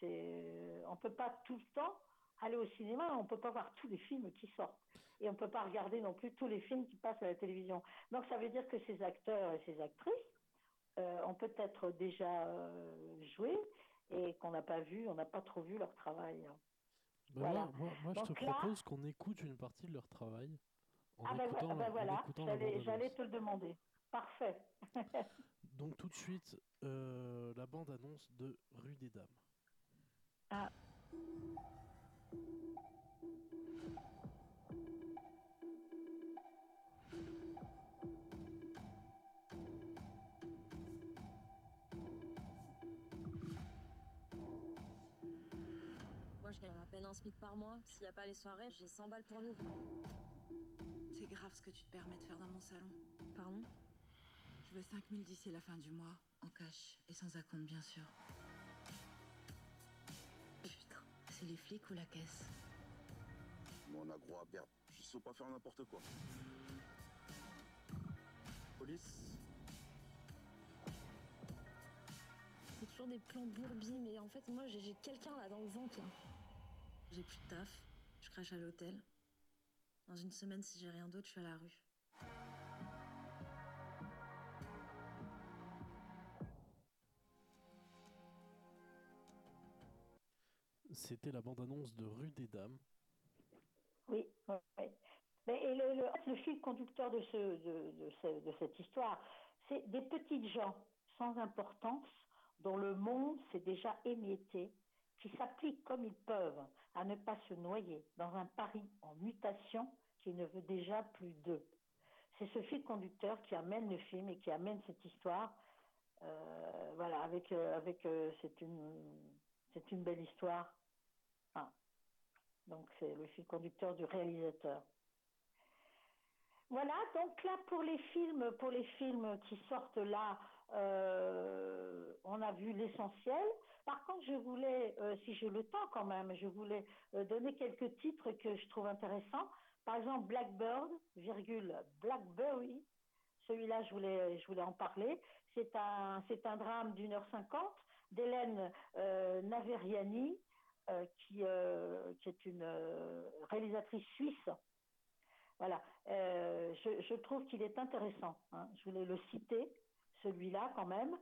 c'est, on peut pas tout le temps aller au cinéma, on peut pas voir tous les films qui sortent. Et on peut pas regarder non plus tous les films qui passent à la télévision. Donc ça veut dire que ces acteurs et ces actrices euh, ont peut-être déjà euh, joué et qu'on n'a pas vu, on n'a pas trop vu leur travail. Bah, Voilà. Moi, je te là- propose qu'on écoute une partie de leur travail. En Ah ben, écoutant ah ben la- en voilà, la j'allais, te le demander. Parfait. Donc tout de suite, euh, la bande-annonce de Rue des Dames. Ah. Un SMIC par mois. S'il n'y a pas les soirées, j'ai 100 balles pour nous. C'est grave ce que tu te permets de faire dans mon salon. Pardon? Je veux 5000 d'ici la fin du mois, en cash et sans acompte, bien sûr. Putain. C'est les flics ou la caisse? Mon agro à perdre. Je sais pas faire n'importe quoi. Police C'est toujours des plans bourbiers, mais en fait, moi, j'ai j'ai quelqu'un là dans le ventre. là. J'ai plus de taf. Je crache à l'hôtel. Dans une semaine, si j'ai rien d'autre, je suis à la rue. C'était la bande-annonce de Rue des Dames. Oui, oui, et le, le, le fil conducteur de, ce, de, de ce- de cette histoire, c'est des petites gens sans importance dont le monde s'est déjà émietté, qui s'appliquent comme ils peuvent à ne pas se noyer dans un Paris en mutation qui ne veut déjà plus d'eux. C'est ce fil conducteur qui amène le film et qui amène cette histoire. Euh, voilà, avec, euh, avec euh, c'est une, c'est une belle histoire. Donc c'est le fil conducteur du réalisateur. Voilà, donc là pour les films, pour les films qui sortent là, euh, on a vu l'essentiel. Par contre, je voulais, euh, si j'ai le temps quand même, je voulais euh, donner quelques titres que je trouve intéressants. Par exemple, Blackbird, virgule Blackberry. Celui-là, je voulais, je voulais en parler. C'est un, c'est un drame d'une heure cinquante d'Hélène Naveriani, qui, qui est une réalisatrice suisse. Voilà. Je, je trouve qu'il est intéressant. hein. Je voulais le citer, celui-là quand même.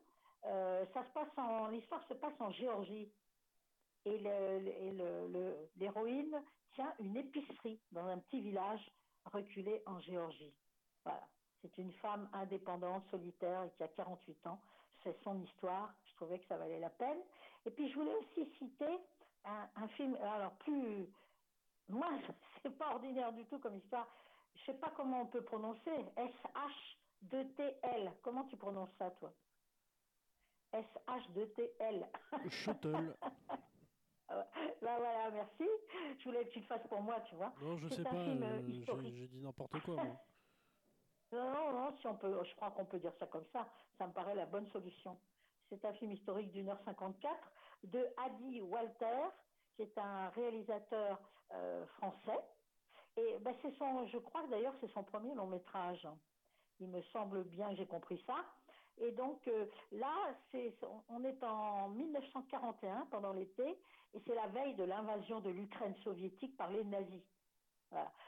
Euh, ça se passe en, l'histoire se passe en Géorgie. Et l'héroïne le, tient une épicerie dans un petit village reculé en Géorgie. Voilà. C'est une femme indépendante, solitaire, et qui a 48 ans. C'est son histoire. Je trouvais que ça valait la peine. Et puis, je voulais aussi citer un, film, alors plus, moi, c'est pas ordinaire du tout comme histoire. Je sais pas comment on peut prononcer. S-H-2-T-L. Comment tu prononces ça, toi? S-H-2-T-L. Shuttle. Bah voilà, merci. Je voulais que tu le fasses pour moi, tu vois. Non, je sais pas. Euh, j'ai dit n'importe quoi. non, non, non, si on peut, je crois qu'on peut dire ça comme ça. Ça me paraît la bonne solution. C'est un film historique d'une heure 54 de Adi Walter, qui est un réalisateur euh, français. Et ben, c'est son, je crois d'ailleurs c'est son premier long métrage. Il me semble bien, j'ai compris ça. Et donc euh, là, on est en 1941 pendant l'été, et c'est la veille de l'invasion de l'Ukraine soviétique par les nazis.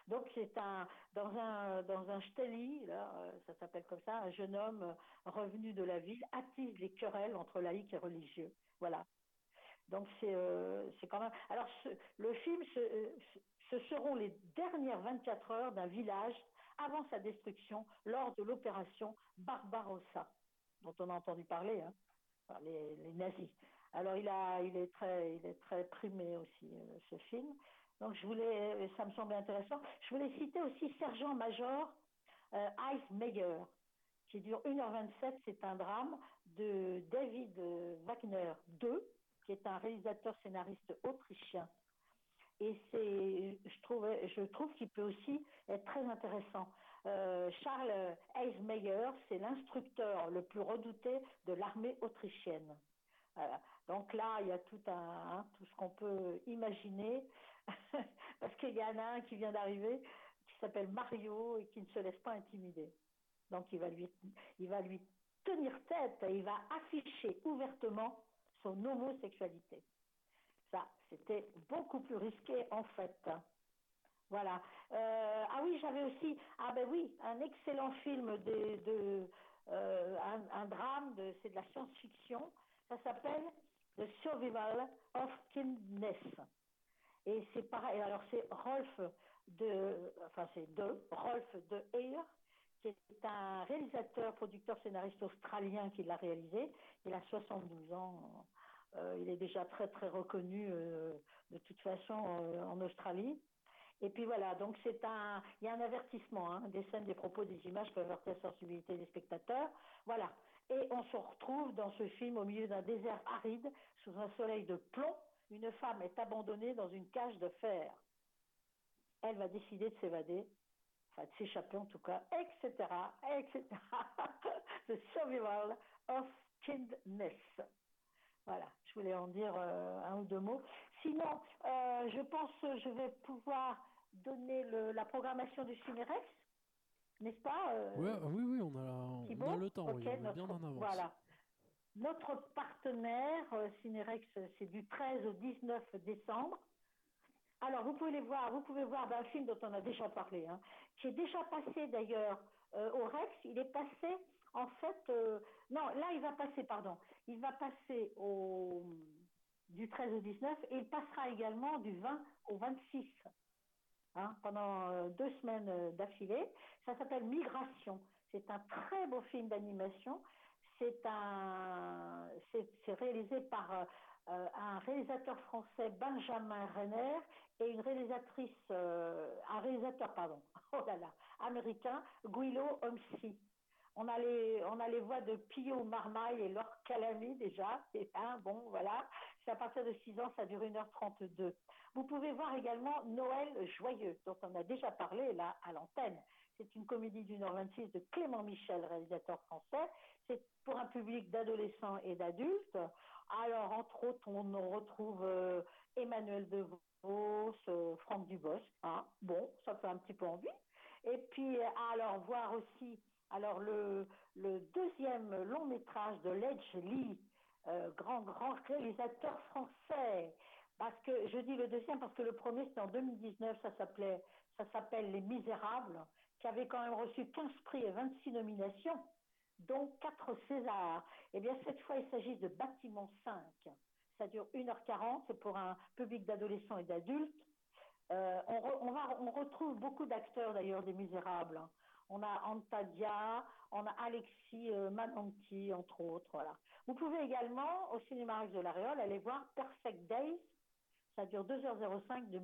Donc c'est un dans un dans un euh, ça s'appelle comme ça, un jeune homme revenu de la ville attise les querelles entre laïcs et religieux. Voilà. Donc c'est euh, c'est quand même. Alors le film, ce seront les dernières 24 heures d'un village avant sa destruction lors de l'opération Barbarossa, dont on a entendu parler, hein, les, nazis. Alors il est très, primé aussi euh, ce film. Donc je voulais, ça me semblait intéressant. Je voulais citer aussi Sergent Major euh, Meyer, qui dure 1h27. C'est un drame de David Wagner II, qui est un réalisateur scénariste autrichien. Et c'est, je trouve, qu'il peut aussi être très intéressant. Euh, Charles Eismeyer, c'est l'instructeur le plus redouté de l'armée autrichienne. Donc là, il y a tout un, hein, tout ce qu'on peut imaginer, parce qu'il y en a un qui vient d'arriver, qui s'appelle Mario et qui ne se laisse pas intimider. Donc il va lui, il va lui tenir tête et il va afficher ouvertement son homosexualité. Ça, c'était beaucoup plus risqué en fait. Voilà. Euh, ah oui, j'avais aussi, ah ben oui, un excellent film de, euh, un, drame, c'est de la science-fiction. Ça s'appelle The Survival of Kindness. Et c'est pareil. Alors c'est Rolf de, enfin c'est de Rolf de Eyre, qui est un réalisateur, producteur, scénariste australien qui l'a réalisé. Il a 72 ans. Euh, il est déjà très très reconnu euh, de toute façon euh, en Australie. Et puis voilà, donc c'est un, il y a un avertissement, hein, des scènes, des propos, des images peuvent heurter la sensibilité des spectateurs. Voilà. Et on se retrouve dans ce film au milieu d'un désert aride, sous un soleil de plomb. Une femme est abandonnée dans une cage de fer. Elle va décider de s'évader, enfin de s'échapper en tout cas, etc., etc. The survival of kindness. Voilà, je voulais en dire euh, un ou deux mots. Sinon, euh, je pense que je vais pouvoir donner le, la programmation du Cinérex, n'est-ce pas euh, ouais, Oui, oui, on a, on a le temps, okay, oui, on est bien en avance. Voilà. Notre partenaire Cinérex, c'est du 13 au 19 décembre. Alors, vous pouvez les voir, vous pouvez voir un film dont on a déjà parlé, hein, qui est déjà passé d'ailleurs euh, au Rex. Il est passé, en fait, euh, non, là, il va passer, pardon, il va passer du 13 au 19 et il passera également du 20 au 26. Hein, pendant euh, deux semaines euh, d'affilée. Ça s'appelle Migration. C'est un très beau film d'animation. C'est réalisé par euh, un réalisateur français Benjamin Renner et une réalisatrice, un réalisateur pardon, oh là là, américain Guido Homsi. On a les, on voix de Pio Marmaille et Laure Calamy déjà. Et hein, bon, voilà. C'est à partir de 6 ans, ça dure 1h32. Vous pouvez voir également Noël Joyeux, dont on a déjà parlé là à l'antenne. C'est une comédie d'une heure 26 de Clément Michel, réalisateur français. C'est pour un public d'adolescents et d'adultes. Alors, entre autres, on retrouve euh, Emmanuel DeVos, euh, Franck Dubosc. Hein. Bon, ça fait un petit peu envie. Et puis, alors, voir aussi alors le, deuxième long métrage de Ledge Lee, euh, grand grand réalisateur français, parce que je dis le deuxième parce que le premier c'était en 2019, ça s'appelait ça s'appelle Les Misérables, qui avait quand même reçu 15 prix et 26 nominations. dont 4 Césars. Eh bien, cette fois, il s'agit de Bâtiment 5. Ça dure 1h40, c'est pour un public d'adolescents et d'adultes. Euh, on, retrouve beaucoup d'acteurs d'ailleurs des Misérables. On a Antadia, on a Alexis euh, Mananti, entre autres. Voilà. Vous pouvez également, au cinéma de la Réole, aller voir Perfect Days. Ça dure 2h05 de,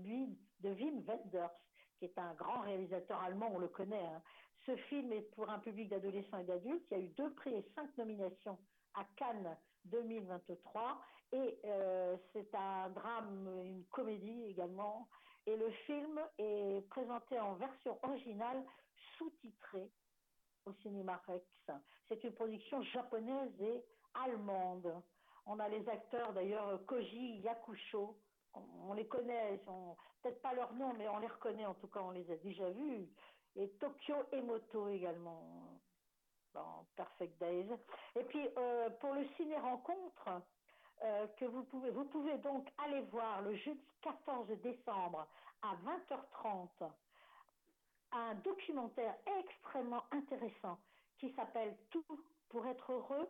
de Wim Wenders, qui est un grand réalisateur allemand, on le connaît. Hein. Ce film est pour un public d'adolescents et d'adultes. Il y a eu deux prix et cinq nominations à Cannes 2023. Et euh, c'est un drame, une comédie également. Et le film est présenté en version originale sous-titrée au cinéma Rex. C'est une production japonaise et allemande. On a les acteurs d'ailleurs Koji Yakusho. On, les connaît, peut-être pas leur nom, mais on les reconnaît en tout cas, on les a déjà vus. Et Tokyo Emoto également dans Perfect Days. Et puis euh, pour le ciné rencontre, euh, vous pouvez, vous pouvez donc aller voir le jeudi 14 décembre à 20h30 un documentaire extrêmement intéressant qui s'appelle Tout pour être heureux.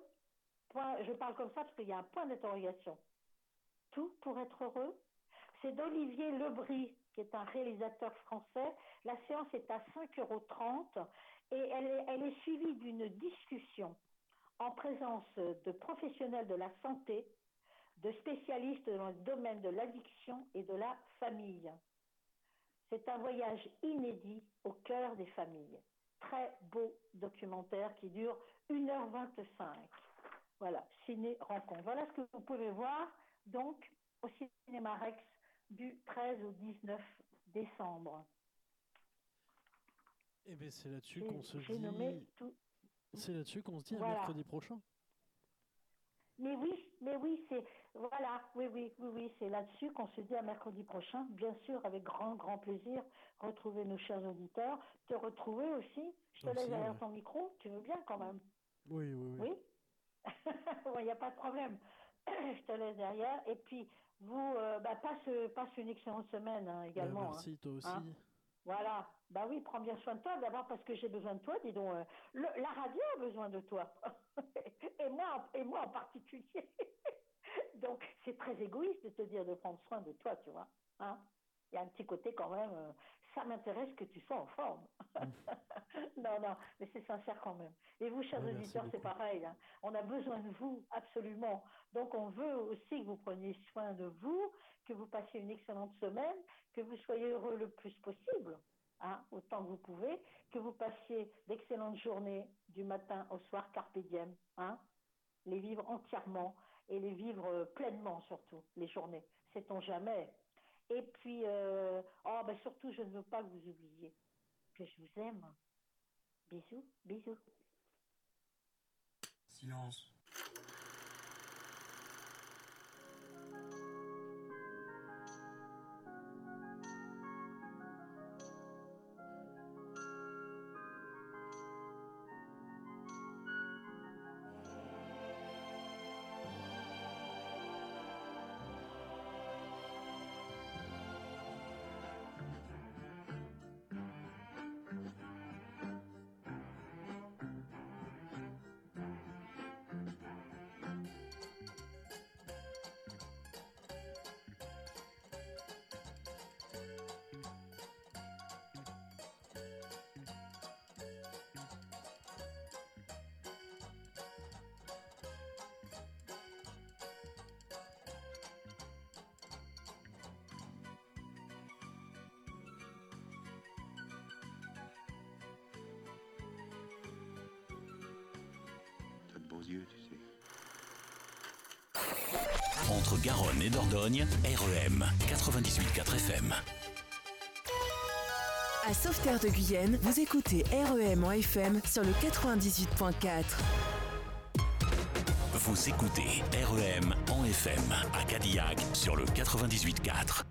je parle comme ça parce qu'il y a un point d'interrogation. Tout pour être heureux. C'est d'Olivier Lebris, qui est un réalisateur français. La séance est à 5,30 euros et elle est, elle est suivie d'une discussion en présence de professionnels de la santé, de spécialistes dans le domaine de l'addiction et de la famille. C'est un voyage inédit au cœur des familles. Très beau documentaire qui dure 1h25. Voilà, ciné rencontre. Voilà ce que vous pouvez voir donc au cinéma Rex du 13 au 19 décembre. Eh bien c'est là-dessus qu'on se dit. C'est là-dessus qu'on se dit mercredi prochain. Mais oui, mais oui, c'est voilà, oui, oui, oui, oui, c'est là-dessus qu'on se dit à mercredi prochain. Bien sûr, avec grand, grand plaisir, retrouver nos chers auditeurs, te retrouver aussi. Je te laisse derrière ton micro, tu veux bien quand même. Oui, oui, oui. Oui, il n'y a pas de problème. Je te laisse derrière. Et puis, vous, euh, bah, passe, passe une excellente semaine hein, également. Bah, merci, toi aussi. Hein? Voilà. Bah oui, prends bien soin de toi. D'abord parce que j'ai besoin de toi, dis donc. Euh, la radio a besoin de toi. et moi, et moi en particulier. Donc, c'est très égoïste de te dire de prendre soin de toi, tu vois. Hein Il y a un petit côté quand même, euh, ça m'intéresse que tu sois en forme. non, non, mais c'est sincère quand même. Et vous, chers auditeurs, c'est pareil. Hein. On a besoin de vous, absolument. Donc, on veut aussi que vous preniez soin de vous, que vous passiez une excellente semaine, que vous soyez heureux le plus possible. Hein, autant que vous pouvez, que vous passiez d'excellentes journées du matin au soir, carpe diem, hein, les vivre entièrement, et les vivre pleinement surtout, les journées. Sait-on jamais Et puis, euh, oh, ben surtout, je ne veux pas que vous oubliez que je vous aime. Bisous, bisous. Silence. Entre Garonne et Dordogne, REM 98.4 FM. À Sauveterre de Guyenne, vous écoutez REM en FM sur le 98.4. Vous écoutez REM en FM à Cadillac sur le 98.4.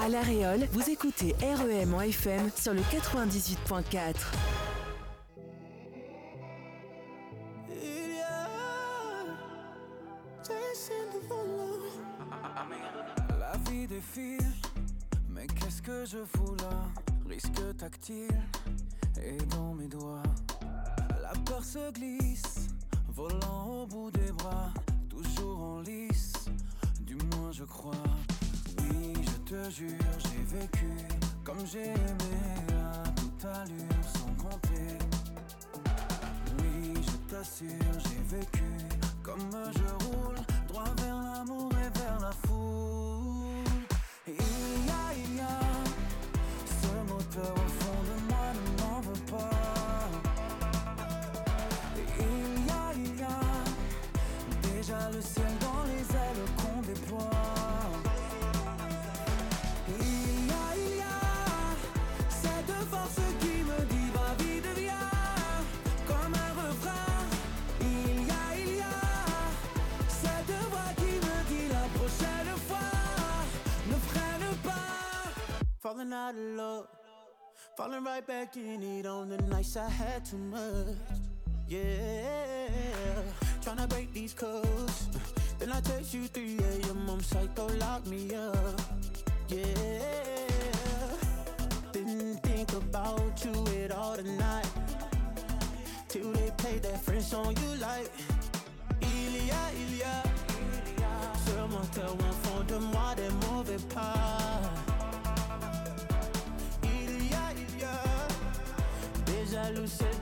À La Réole, vous écoutez REM en FM sur le 98.4. jure, j'ai vécu comme j'ai aimé à toute allure sans compter. Oui, je t'assure, j'ai vécu comme je roule droit vers l'amour Out of love, falling right back in it on the nights I had too much. Yeah, tryna break these codes. Then I text you 3 a.m. I'm psycho, lock me up. Yeah, didn't think about you at all tonight. Till they played that French song you like. Il y a, il y a ce moteur au fond de moi des mauvais pas. A déjà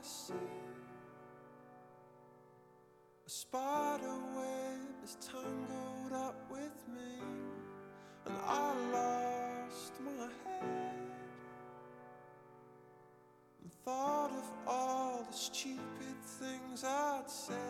See a spider web is tangled up with me, and I lost my head and thought of all the stupid things I'd said.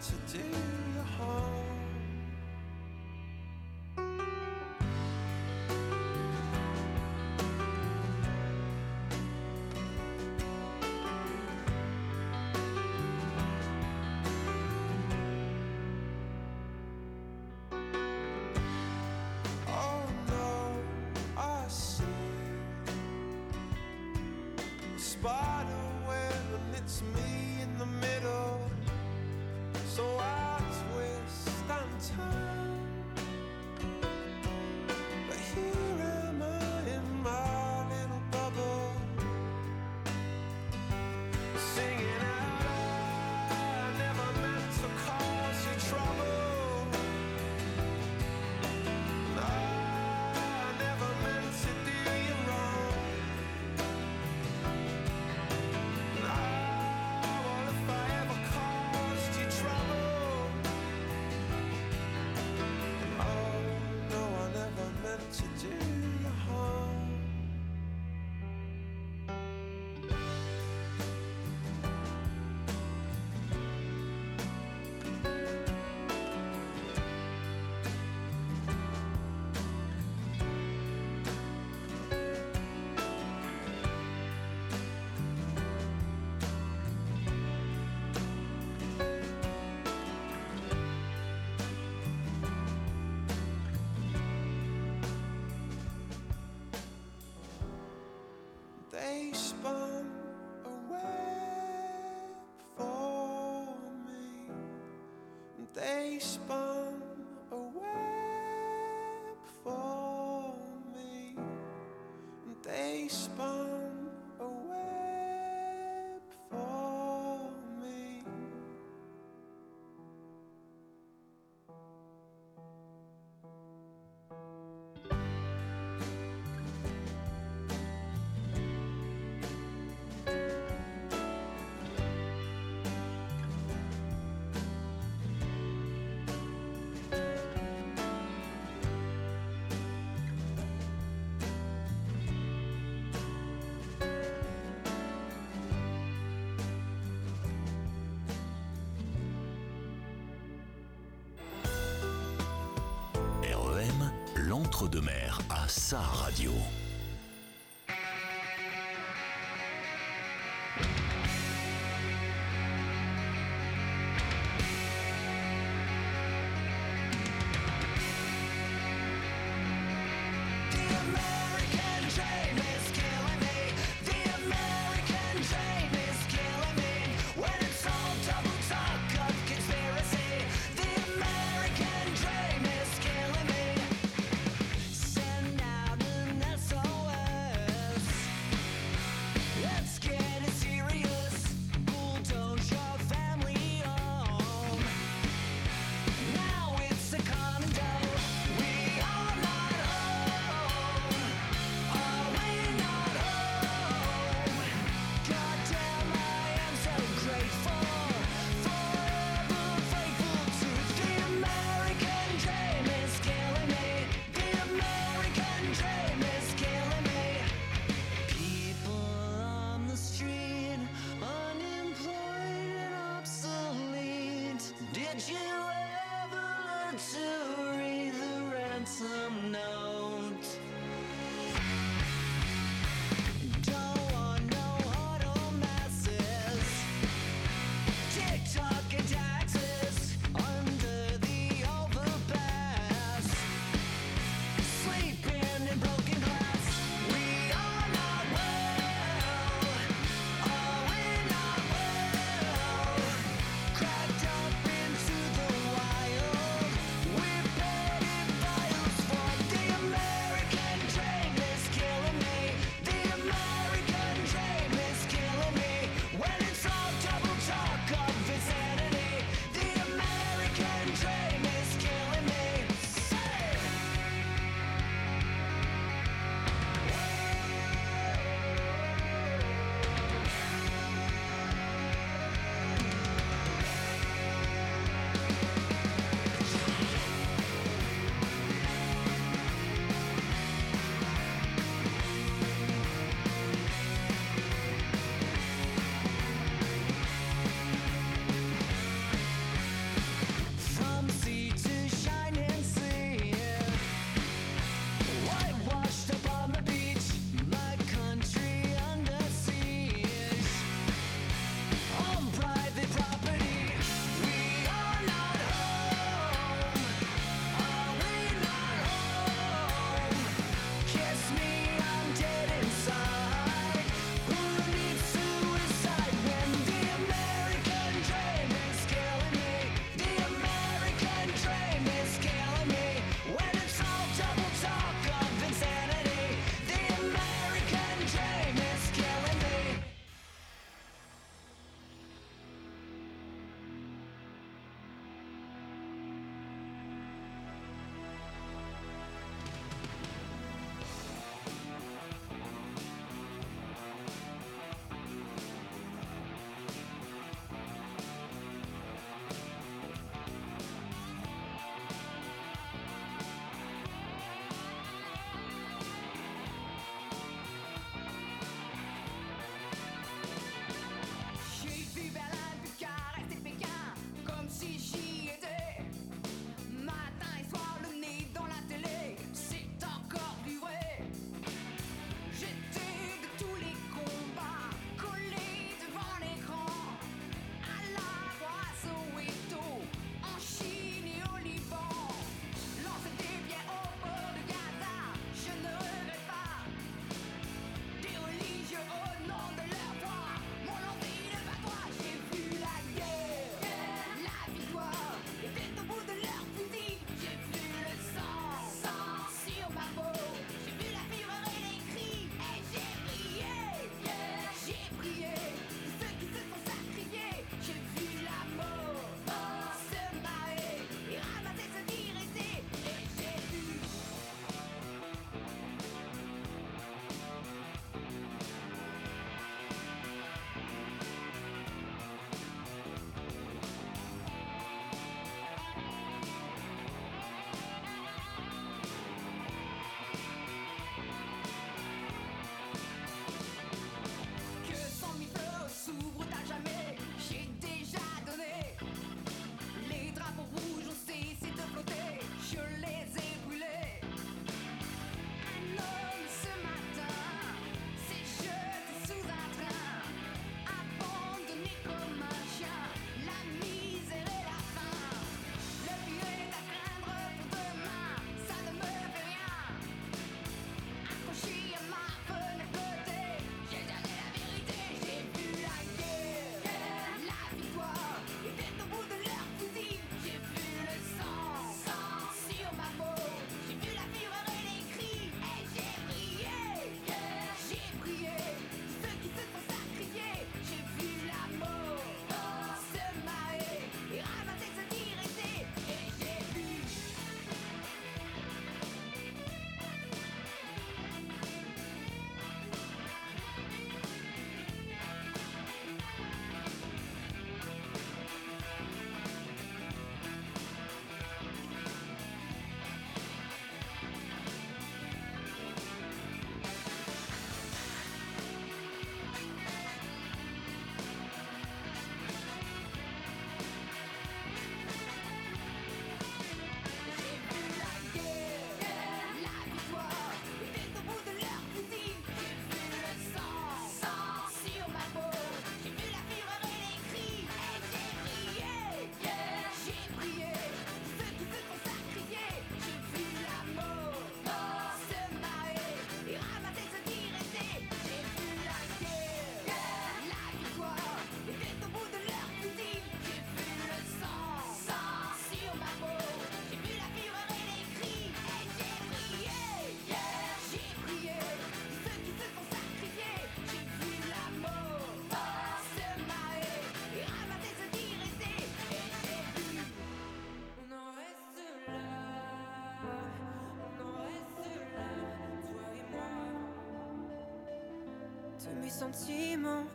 To do sa radio.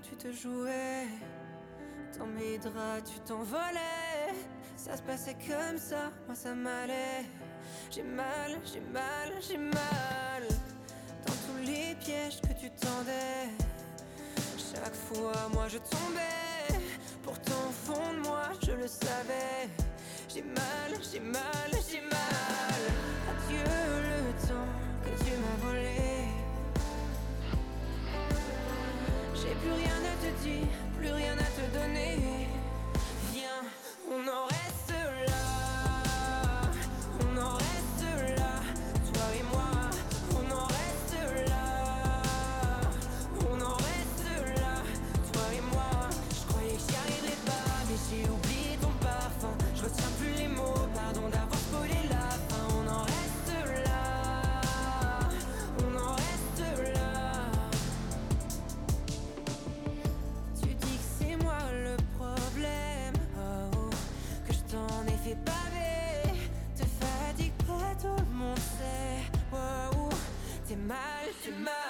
tu te jouais. Dans mes draps, tu t'envolais. Ça se passait comme ça, moi ça m'allait. J'ai mal, j'ai mal, j'ai mal. Dans tous les pièges que tu tendais. Chaque fois, moi je tombais. Pourtant, au fond de moi, je le savais. J'ai mal, j'ai mal. ludzi to my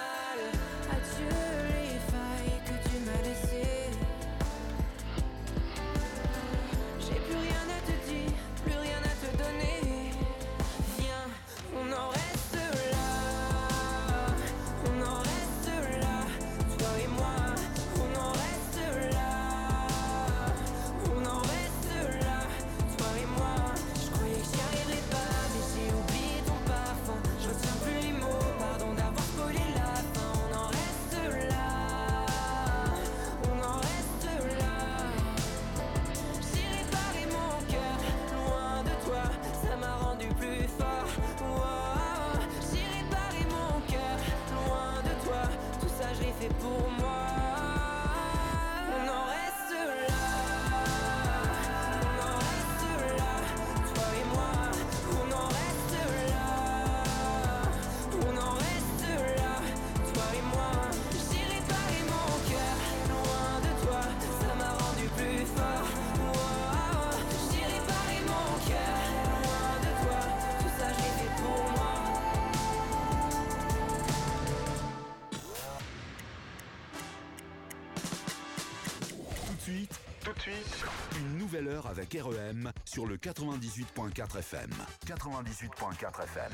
REM sur le 98.4 FM. 98.4 FM.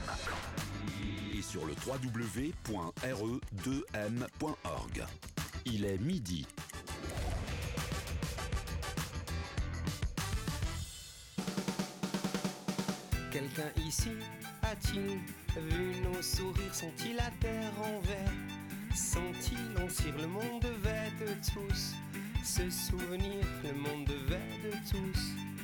Et sur le www.re2m.org. Il est midi. Quelqu'un ici a-t-il vu nos sourires? Sont-ils à terre en verre? Sont-ils en cire? Le monde devait de tous ces souvenir, le monde devait de tous.